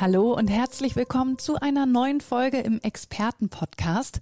Hallo und herzlich willkommen zu einer neuen Folge im Experten-Podcast.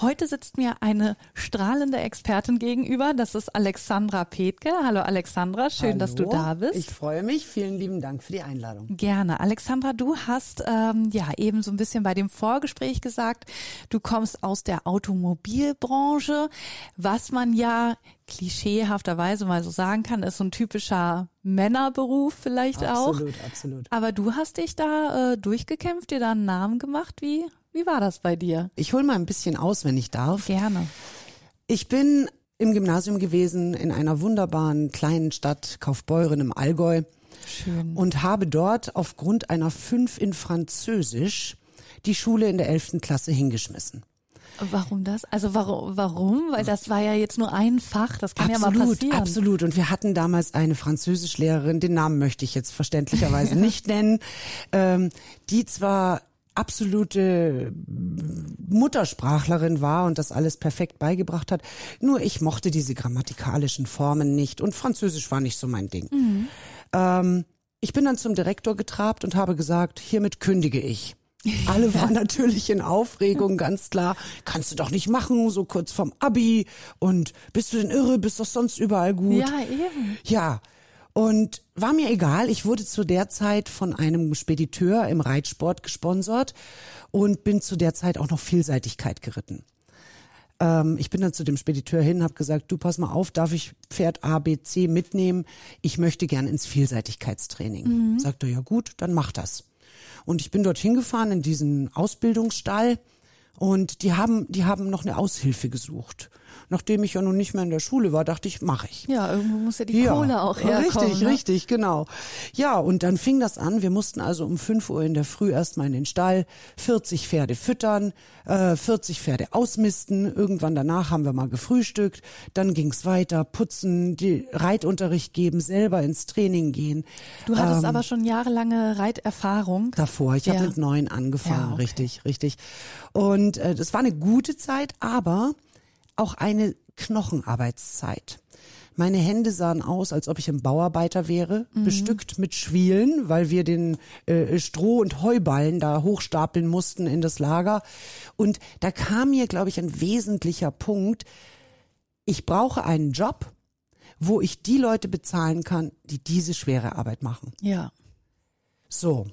Heute sitzt mir eine strahlende Expertin gegenüber. Das ist Alexandra Petke. Hallo Alexandra, schön, Hallo. dass du da bist. Ich freue mich. Vielen lieben Dank für die Einladung. Gerne. Alexandra, du hast ähm, ja eben so ein bisschen bei dem Vorgespräch gesagt, du kommst aus der Automobilbranche, was man ja klischeehafterweise mal so sagen kann, ist so ein typischer Männerberuf vielleicht auch. Absolut, absolut. Aber du hast dich da äh, durchgekämpft, dir da einen Namen gemacht. Wie, wie war das bei dir? Ich hole mal ein bisschen aus, wenn ich darf. Gerne. Ich bin im Gymnasium gewesen in einer wunderbaren kleinen Stadt Kaufbeuren im Allgäu Schön. und habe dort aufgrund einer Fünf in Französisch die Schule in der elften Klasse hingeschmissen. Warum das? Also warum? Warum? Weil das war ja jetzt nur ein Fach. Das kann ja mal absolut, passieren. absolut. Und wir hatten damals eine Französischlehrerin, den Namen möchte ich jetzt verständlicherweise nicht nennen, ähm, die zwar absolute Muttersprachlerin war und das alles perfekt beigebracht hat. Nur ich mochte diese grammatikalischen Formen nicht und Französisch war nicht so mein Ding. Ähm, ich bin dann zum Direktor getrabt und habe gesagt, hiermit kündige ich. Alle waren natürlich in Aufregung, ganz klar. Kannst du doch nicht machen, so kurz vom Abi. Und bist du denn irre? Bist doch sonst überall gut. Ja, eben. Ja. Und war mir egal. Ich wurde zu der Zeit von einem Spediteur im Reitsport gesponsert und bin zu der Zeit auch noch Vielseitigkeit geritten. Ähm, ich bin dann zu dem Spediteur hin, habe gesagt, du pass mal auf, darf ich Pferd A, B, C mitnehmen? Ich möchte gern ins Vielseitigkeitstraining. Sagt er, ja gut, dann mach das. Und ich bin dorthin gefahren in diesen Ausbildungsstall und die haben, die haben noch eine Aushilfe gesucht. Nachdem ich ja nun nicht mehr in der Schule war, dachte ich, mache ich. Ja, irgendwo muss ja die Kohle auch herkommen. Richtig, ne? richtig, genau. Ja, und dann fing das an. Wir mussten also um 5 Uhr in der Früh erstmal in den Stall 40 Pferde füttern, äh, 40 Pferde ausmisten. Irgendwann danach haben wir mal gefrühstückt. Dann ging's weiter, putzen, die Reitunterricht geben, selber ins Training gehen. Du hattest Ähm, aber schon jahrelange Reiterfahrung. davor. Ich Ja. habe mit neun angefangen, Ja, okay. richtig, richtig. Und äh, das war eine gute Zeit, aber auch eine Knochenarbeitszeit. Meine Hände sahen aus, als ob ich ein Bauarbeiter wäre, Mhm. bestückt mit Schwielen, weil wir den äh, Stroh- und Heuballen da hochstapeln mussten in das Lager. Und da kam mir, glaube ich, ein wesentlicher Punkt. Ich brauche einen Job, wo ich die Leute bezahlen kann, die diese schwere Arbeit machen. Ja. So,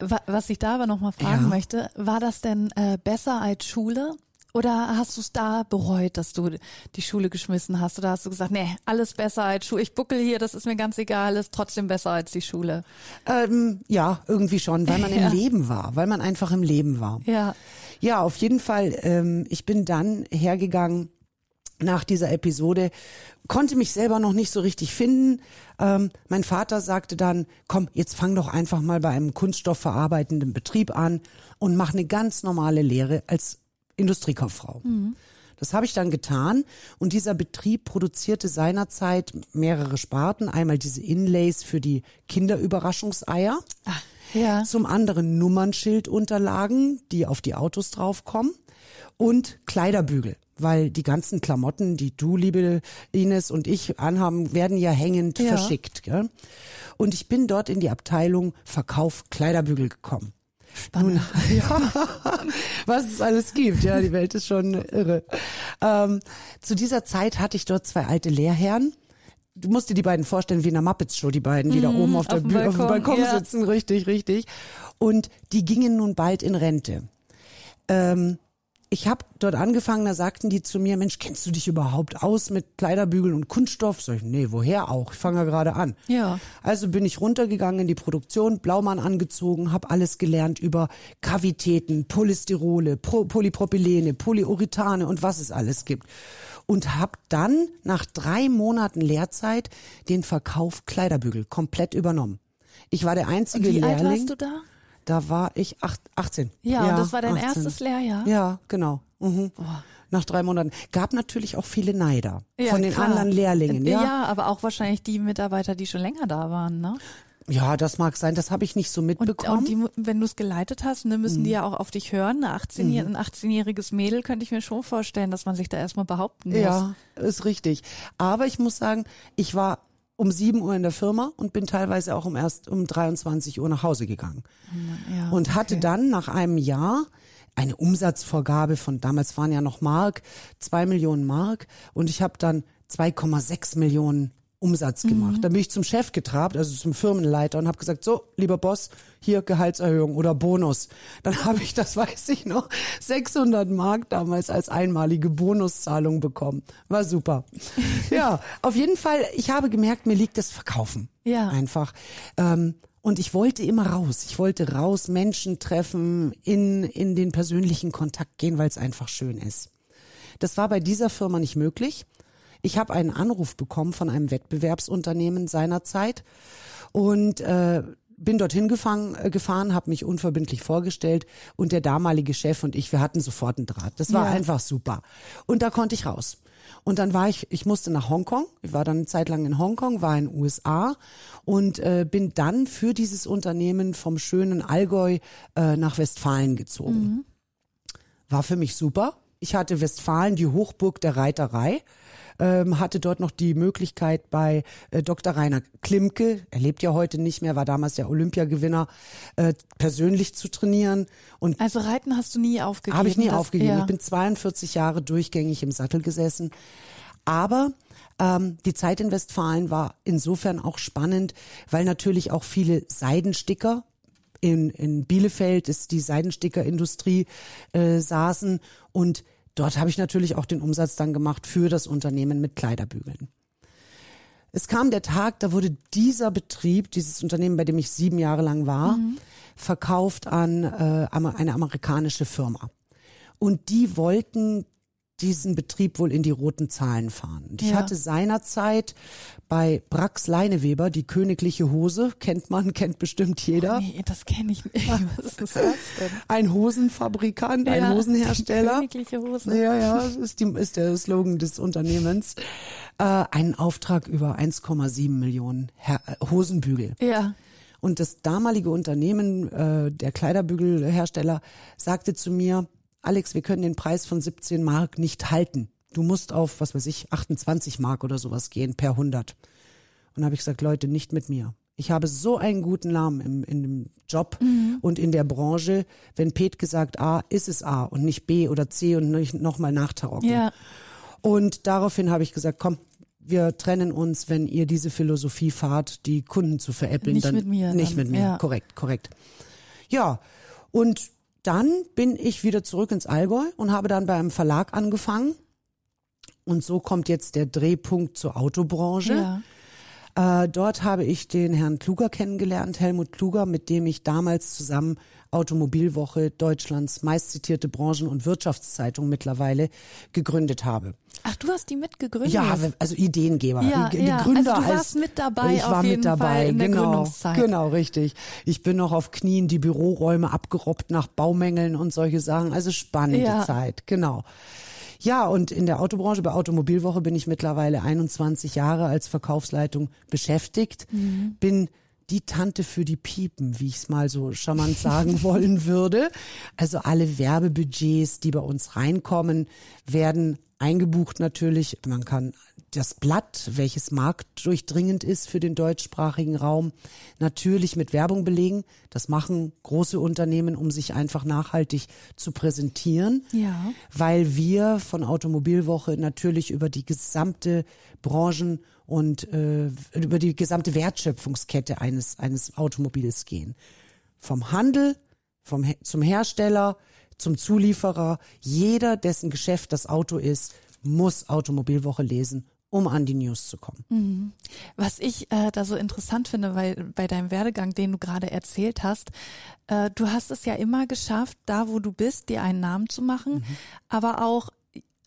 Wa- Was ich da aber noch mal fragen Ja. möchte, war das denn äh, besser als Schule? Oder hast du es da bereut, dass du die Schule geschmissen hast? Oder hast du gesagt, nee, alles besser als Schule. Ich buckel hier, das ist mir ganz egal, ist trotzdem besser als die Schule. Ähm, ja, irgendwie schon, weil man Ja. im Leben war, weil man einfach im Leben war. Ja. Ja, auf jeden Fall. Ähm, ich bin dann hergegangen nach dieser Episode, konnte mich selber noch nicht so richtig finden. Ähm, mein Vater sagte dann, komm, jetzt fang doch einfach mal bei einem kunststoffverarbeitenden Betrieb an und mach eine ganz normale Lehre als Industriekauffrau. Das habe ich dann getan und dieser Betrieb produzierte seinerzeit mehrere Sparten. Einmal diese Inlays für die Kinderüberraschungseier. Ja. Zum anderen Nummernschildunterlagen, die auf die Autos draufkommen und Kleiderbügel, weil die ganzen Klamotten, die du, liebe Ines und ich anhaben, werden ja hängend Ja. verschickt. Gell? Und ich bin dort in die Abteilung Verkauf Kleiderbügel gekommen. Spannend. Ja, was es alles gibt. Ja, die Welt ist schon irre. Ähm, zu dieser Zeit hatte ich dort zwei alte Lehrherren. Du musst dir die beiden vorstellen wie in der Muppets Show, die beiden, die da oben auf, der auf dem Bühne, auf dem Balkon, Balkon ja. sitzen. Richtig, richtig. Und die gingen nun bald in Rente. Ähm, ich habe dort angefangen, da sagten die zu mir, Mensch, kennst du dich überhaupt aus mit Kleiderbügeln und Kunststoff? Sag ich, nee, woher auch? Ich fange ja gerade an. Ja. Also bin ich runtergegangen in die Produktion, Blaumann angezogen, habe alles gelernt über Kavitäten, Polystyrole, Pro Polypropylene, Polyuretane und was es alles gibt. Und habe dann nach drei Monaten Lehrzeit den Verkauf Kleiderbügel komplett übernommen. Ich war der einzige Wie alt Lehrling. warst du da? Da war ich acht, 18. Ja, und das war dein erstes Lehrjahr? Ja, genau. Mhm. Nach drei Monaten. Gab natürlich auch viele Neider Ja, von den klar. anderen Lehrlingen. Ja. Ja, aber auch wahrscheinlich die Mitarbeiter, die schon länger da waren, ne? ja, das mag sein. Das habe ich nicht so Und, mitbekommen. und die, mu- wenn du es geleitet hast, ne, müssen die Mhm. ja auch auf dich hören. Eine 18 Ein 18-jähriges Mädel könnte ich mir schon vorstellen, dass man sich da erstmal behaupten muss. Ja, ist richtig. Aber ich muss sagen, ich war um 7 Uhr in der Firma und bin teilweise auch um erst um 23 Uhr nach Hause gegangen. Ja, und hatte okay. dann nach einem Jahr eine Umsatzvorgabe von, damals waren ja noch Mark, zwei Millionen Mark und ich habe dann 2,6 Millionen Umsatz gemacht. Dann bin ich zum Chef getrabt, also zum Firmenleiter und habe gesagt, so, lieber Boss, hier Gehaltserhöhung oder Bonus. Dann habe ich, das weiß ich noch, 600 Mark damals als einmalige Bonuszahlung bekommen. War super. ja, auf jeden Fall, ich habe gemerkt, mir liegt das Verkaufen. Ja. Einfach. Ähm, und ich wollte immer raus. Ich wollte raus, Menschen treffen, in, in den persönlichen Kontakt gehen, weil es einfach schön ist. Das war bei dieser Firma nicht möglich. Ich habe einen Anruf bekommen von einem Wettbewerbsunternehmen seinerzeit und äh, bin dorthin gefahren, äh, gefahren habe mich unverbindlich vorgestellt und der damalige Chef und ich, wir hatten sofort einen Draht. Das war Ja. einfach super. Und da konnte ich raus. Und dann war ich, ich musste nach Hongkong. Ich war dann eine Zeit lang in Hongkong, war in den USA und äh, bin dann für dieses Unternehmen vom schönen Allgäu äh, nach Westfalen gezogen. War für mich super. Ich hatte Westfalen, die Hochburg der Reiterei, ähm, hatte dort noch die Möglichkeit bei äh, Dr. Rainer Klimke, er lebt ja heute nicht mehr, war damals der Olympiagewinner, äh, persönlich zu trainieren und Also Reiten hast du nie aufgegeben? habe ich nie das, aufgegeben. Ja. Ich bin 42 Jahre durchgängig im Sattel gesessen. Aber ähm, die Zeit in Westfalen war insofern auch spannend, weil natürlich auch viele Seidensticker in, in Bielefeld ist die Seidensticker-Industrie äh, saßen und dort habe ich natürlich auch den Umsatz dann gemacht für das Unternehmen mit Kleiderbügeln. Es kam der Tag, da wurde dieser Betrieb, dieses Unternehmen, bei dem ich sieben Jahre lang war, verkauft an äh, eine amerikanische Firma. Und die wollten diesen Betrieb wohl in die roten Zahlen fahren. Und ich Ja. hatte seinerzeit bei Brax Leineweber die königliche Hose, kennt man, kennt bestimmt jeder. Nee, das kenne ich nicht. Was ist das denn? Ein Hosenfabrikant, ein Ja, Hosenhersteller. Königliche Hose. Ja, ja, das ist, die, ist der Slogan des Unternehmens. Äh, einen Auftrag über 1,7 Millionen Her äh, Hosenbügel. Ja. Und das damalige Unternehmen, äh, der Kleiderbügelhersteller, sagte zu mir, Alex, wir können den Preis von 17 Mark nicht halten. Du musst auf, was weiß ich, 28 Mark oder sowas gehen per 100. Und da habe ich gesagt, Leute, nicht mit mir. Ich habe so einen guten Namen im, in dem Job und in der Branche. Wenn Pet gesagt A, ist es A und nicht B oder C und nicht nochmal nachtarocken. Ja. Und daraufhin habe ich gesagt, komm, wir trennen uns, wenn ihr diese Philosophie fahrt, die Kunden zu veräppeln. Nicht dann, mit mir, Nicht dann, mit mir, ja. korrekt, korrekt. Ja, und dann bin ich wieder zurück ins Allgäu und habe dann bei einem Verlag angefangen. Und so kommt jetzt der Drehpunkt zur Autobranche. Ja. Äh, dort habe ich den Herrn Kluger kennengelernt, Helmut Kluger, mit dem ich damals zusammen Automobilwoche, Deutschlands meistzitierte Branchen- und Wirtschaftszeitung mittlerweile gegründet habe. Ach, du hast die mitgegründet? Ja, also Ideengeber, Ja, die, die ja. Gründer Also du warst mit dabei Ich auf war jeden mit dabei, Fall in der genau, Gründungszeit. genau, richtig. Ich bin noch auf Knien die Büroräume abgerobbt nach Baumängeln und solche Sachen. Also spannende Ja. Zeit, genau. Ja, und in der Autobranche, bei Automobilwoche bin ich mittlerweile 21 Jahre als Verkaufsleitung beschäftigt. Mhm. Bin die Tante für die Piepen, wie ich es mal so charmant sagen wollen würde. Also alle Werbebudgets, die bei uns reinkommen, werden eingebucht natürlich. Man kann das Blatt, welches marktdurchdringend ist für den deutschsprachigen Raum, natürlich mit Werbung belegen. Das machen große Unternehmen, um sich einfach nachhaltig zu präsentieren Ja. weil wir von Automobilwoche natürlich über die gesamte Branchen und äh, über die gesamte Wertschöpfungskette eines eines Automobils gehen. Vom Handel, vom zum Hersteller, zum Zulieferer, jeder, dessen Geschäft das Auto ist, muss Automobilwoche lesen, um an die News zu kommen. Was ich äh, da so interessant finde, weil bei deinem Werdegang, den du gerade erzählt hast, äh, du hast es ja immer geschafft, da wo du bist, dir einen Namen zu machen, aber auch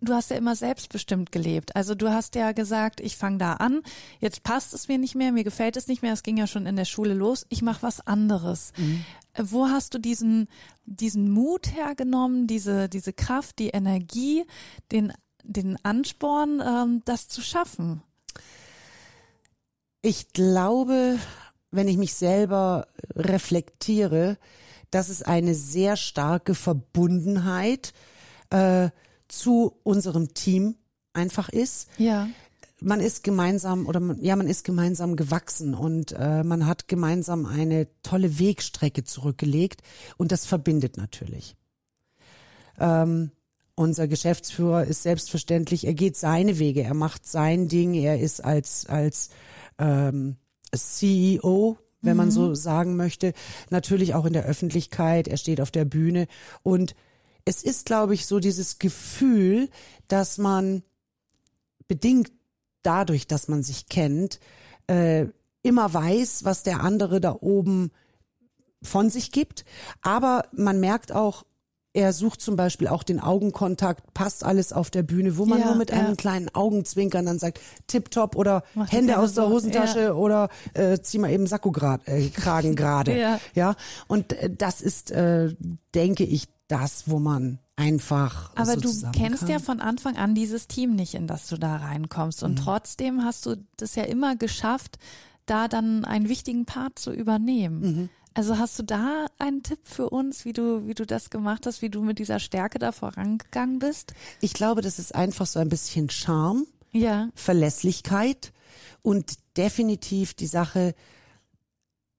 du hast ja immer selbstbestimmt gelebt. Also du hast ja gesagt, ich fange da an, jetzt passt es mir nicht mehr, mir gefällt es nicht mehr, es ging ja schon in der Schule los, ich mache was anderes. Wo hast du diesen, diesen Mut hergenommen, diese, diese Kraft, die Energie, den, den Ansporn, ähm, das zu schaffen? Ich glaube, wenn ich mich selber reflektiere, dass es eine sehr starke Verbundenheit äh, zu unserem Team einfach ist. Ja. Man ist gemeinsam oder man, ja, man ist gemeinsam gewachsen und äh, man hat gemeinsam eine tolle Wegstrecke zurückgelegt und das verbindet natürlich. Ähm, unser Geschäftsführer ist selbstverständlich, er geht seine Wege, er macht sein Ding, er ist als als ähm, CEO wenn man so sagen möchte, natürlich auch in der Öffentlichkeit, er steht auf der Bühne und es ist, glaube ich, so dieses Gefühl, dass man bedingt dadurch, dass man sich kennt, äh, immer weiß, was der andere da oben von sich gibt. Aber man merkt auch, er sucht zum Beispiel auch den Augenkontakt, passt alles auf der Bühne, wo man Ja, nur mit ja. einem kleinen Augenzwinkern dann sagt, tipptopp oder Mach die Hände aus der Hosentasche ja. oder äh, zieh mal eben Sakko grad, äh, Kragen gerade. Ja. ja. Und äh, das ist, äh, denke ich, das, wo man einfach Aber so du kennst kann. ja von Anfang an dieses Team nicht, in das du da reinkommst. Und trotzdem hast du das ja immer geschafft, da dann einen wichtigen Part zu übernehmen. Also hast du da einen Tipp für uns, wie du, wie du das gemacht hast, wie du mit dieser Stärke da vorangegangen bist? Ich glaube, das ist einfach so ein bisschen Charme, Ja, Verlässlichkeit und definitiv die Sache,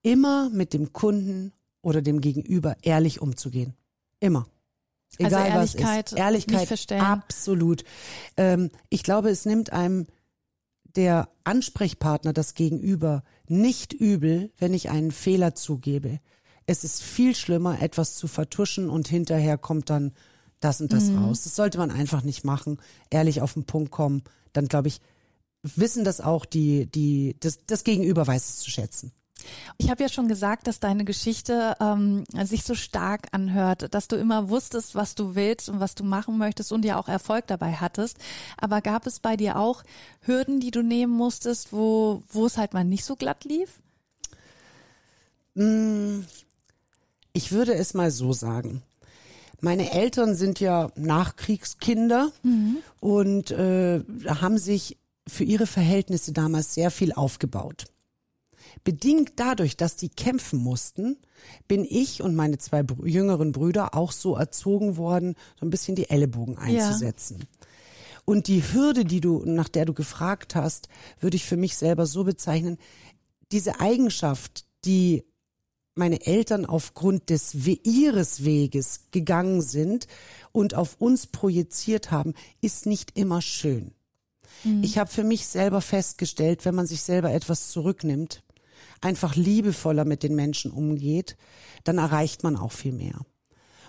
immer mit dem Kunden oder dem Gegenüber ehrlich umzugehen. Immer. Also Egal was Ehrlichkeit ist. Ehrlichkeit, nicht verstellen. absolut. Ähm, ich glaube, es nimmt einem der Ansprechpartner, das Gegenüber, nicht übel, wenn ich einen Fehler zugebe. Es ist viel schlimmer, etwas zu vertuschen und hinterher kommt dann das und das raus. Das sollte man einfach nicht machen. Ehrlich auf den Punkt kommen. Dann glaube ich, wissen das auch die, die, das, das Gegenüber weiß es zu schätzen. Ich habe ja schon gesagt, dass deine Geschichte ähm, sich so stark anhört, dass du immer wusstest, was du willst und was du machen möchtest und ja auch Erfolg dabei hattest. Aber gab es bei dir auch Hürden, die du nehmen musstest, wo, wo es halt mal nicht so glatt lief? Ich würde es mal so sagen. Meine Eltern sind ja Nachkriegskinder und äh, haben sich für ihre Verhältnisse damals sehr viel aufgebaut. Bedingt dadurch, dass die kämpfen mussten, bin ich und meine zwei Brü jüngeren Brüder auch so erzogen worden, so ein bisschen die Ellenbogen einzusetzen. Und die Hürde, die du, nach der du gefragt hast, würde ich für mich selber so bezeichnen, diese Eigenschaft, die meine Eltern aufgrund des We ihres Weges gegangen sind und auf uns projiziert haben, ist nicht immer schön. Ich habe für mich selber festgestellt, wenn man sich selber etwas zurücknimmt, einfach liebevoller mit den Menschen umgeht, dann erreicht man auch viel mehr.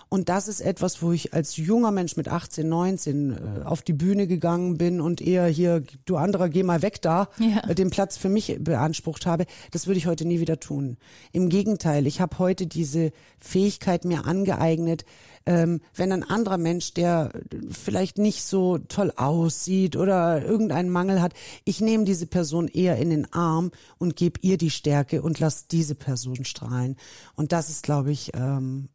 Und das ist etwas, wo ich als junger Mensch mit 18, 19 äh, auf die Bühne gegangen bin und eher hier, du anderer, geh mal weg da, Ja. äh, den Platz für mich beansprucht habe. Das würde ich heute nie wieder tun. Im Gegenteil, ich habe heute diese Fähigkeit mir angeeignet, ähm, wenn ein anderer Mensch, der vielleicht nicht so toll aussieht oder irgendeinen Mangel hat, ich nehme diese Person eher in den Arm und gebe ihr die Stärke und lass diese Person strahlen. Und das ist, glaube ich, ähm,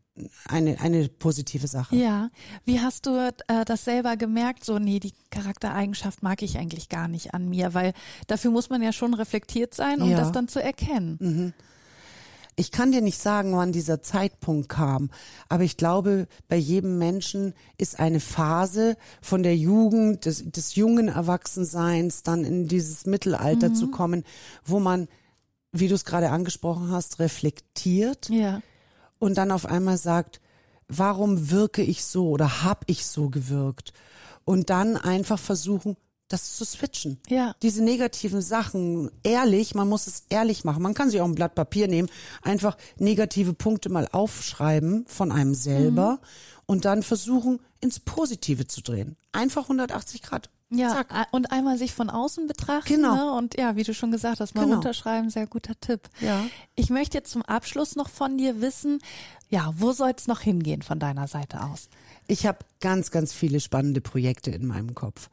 eine, eine positive Sache. Ja. Wie hast du äh, das selber gemerkt? So, nee, die Charaktereigenschaft mag ich eigentlich gar nicht an mir, weil dafür muss man ja schon reflektiert sein, um Ja. das dann zu erkennen. Ich kann dir nicht sagen, wann dieser Zeitpunkt kam, aber ich glaube, bei jedem Menschen ist eine Phase von der Jugend, des, des jungen Erwachsenseins, dann in dieses Mittelalter zu kommen, wo man, wie du es gerade angesprochen hast, reflektiert Ja. Und dann auf einmal sagt, warum wirke ich so oder hab ich so gewirkt? Und dann einfach versuchen, das zu switchen. Ja. Diese negativen Sachen, ehrlich, man muss es ehrlich machen. Man kann sich auch ein Blatt Papier nehmen, einfach negative Punkte mal aufschreiben von einem selber und dann versuchen, ins Positive zu drehen. Einfach 180 Grad. Ja, Zack. und einmal sich von außen betrachten. Genau. Ne? Und ja, wie du schon gesagt hast, mal Genau. runterschreiben, sehr guter Tipp. Ja. Ich möchte jetzt zum Abschluss noch von dir wissen, ja, wo soll es noch hingehen von deiner Seite aus? Ich habe ganz, ganz viele spannende Projekte in meinem Kopf.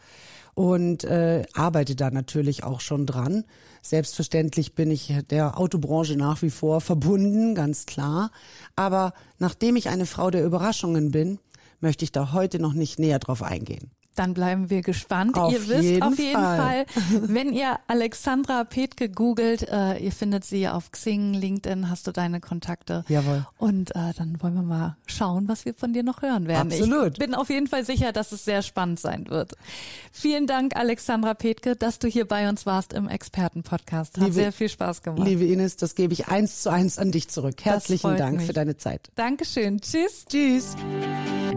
und äh, arbeite da natürlich auch schon dran. Selbstverständlich bin ich der Autobranche nach wie vor verbunden, ganz klar. Aber nachdem ich eine Frau der Überraschungen bin, möchte ich da heute noch nicht näher drauf eingehen. Dann bleiben wir gespannt. Auf ihr wisst auf jeden Fall. Fall, wenn ihr Alexandra Petke googelt, äh, ihr findet sie auf Xing, LinkedIn, hast du deine Kontakte. Jawohl. Und äh, dann wollen wir mal schauen, was wir von dir noch hören werden. Absolut. Ich bin auf jeden Fall sicher, dass es sehr spannend sein wird. Vielen Dank, Alexandra Petke, dass du hier bei uns warst im Expertenpodcast. Hat Liebe- sehr viel Spaß gemacht. Liebe Ines, das gebe ich eins zu eins an dich zurück. Herzlichen Dank mich. für deine Zeit. Dankeschön. Tschüss. Tschüss.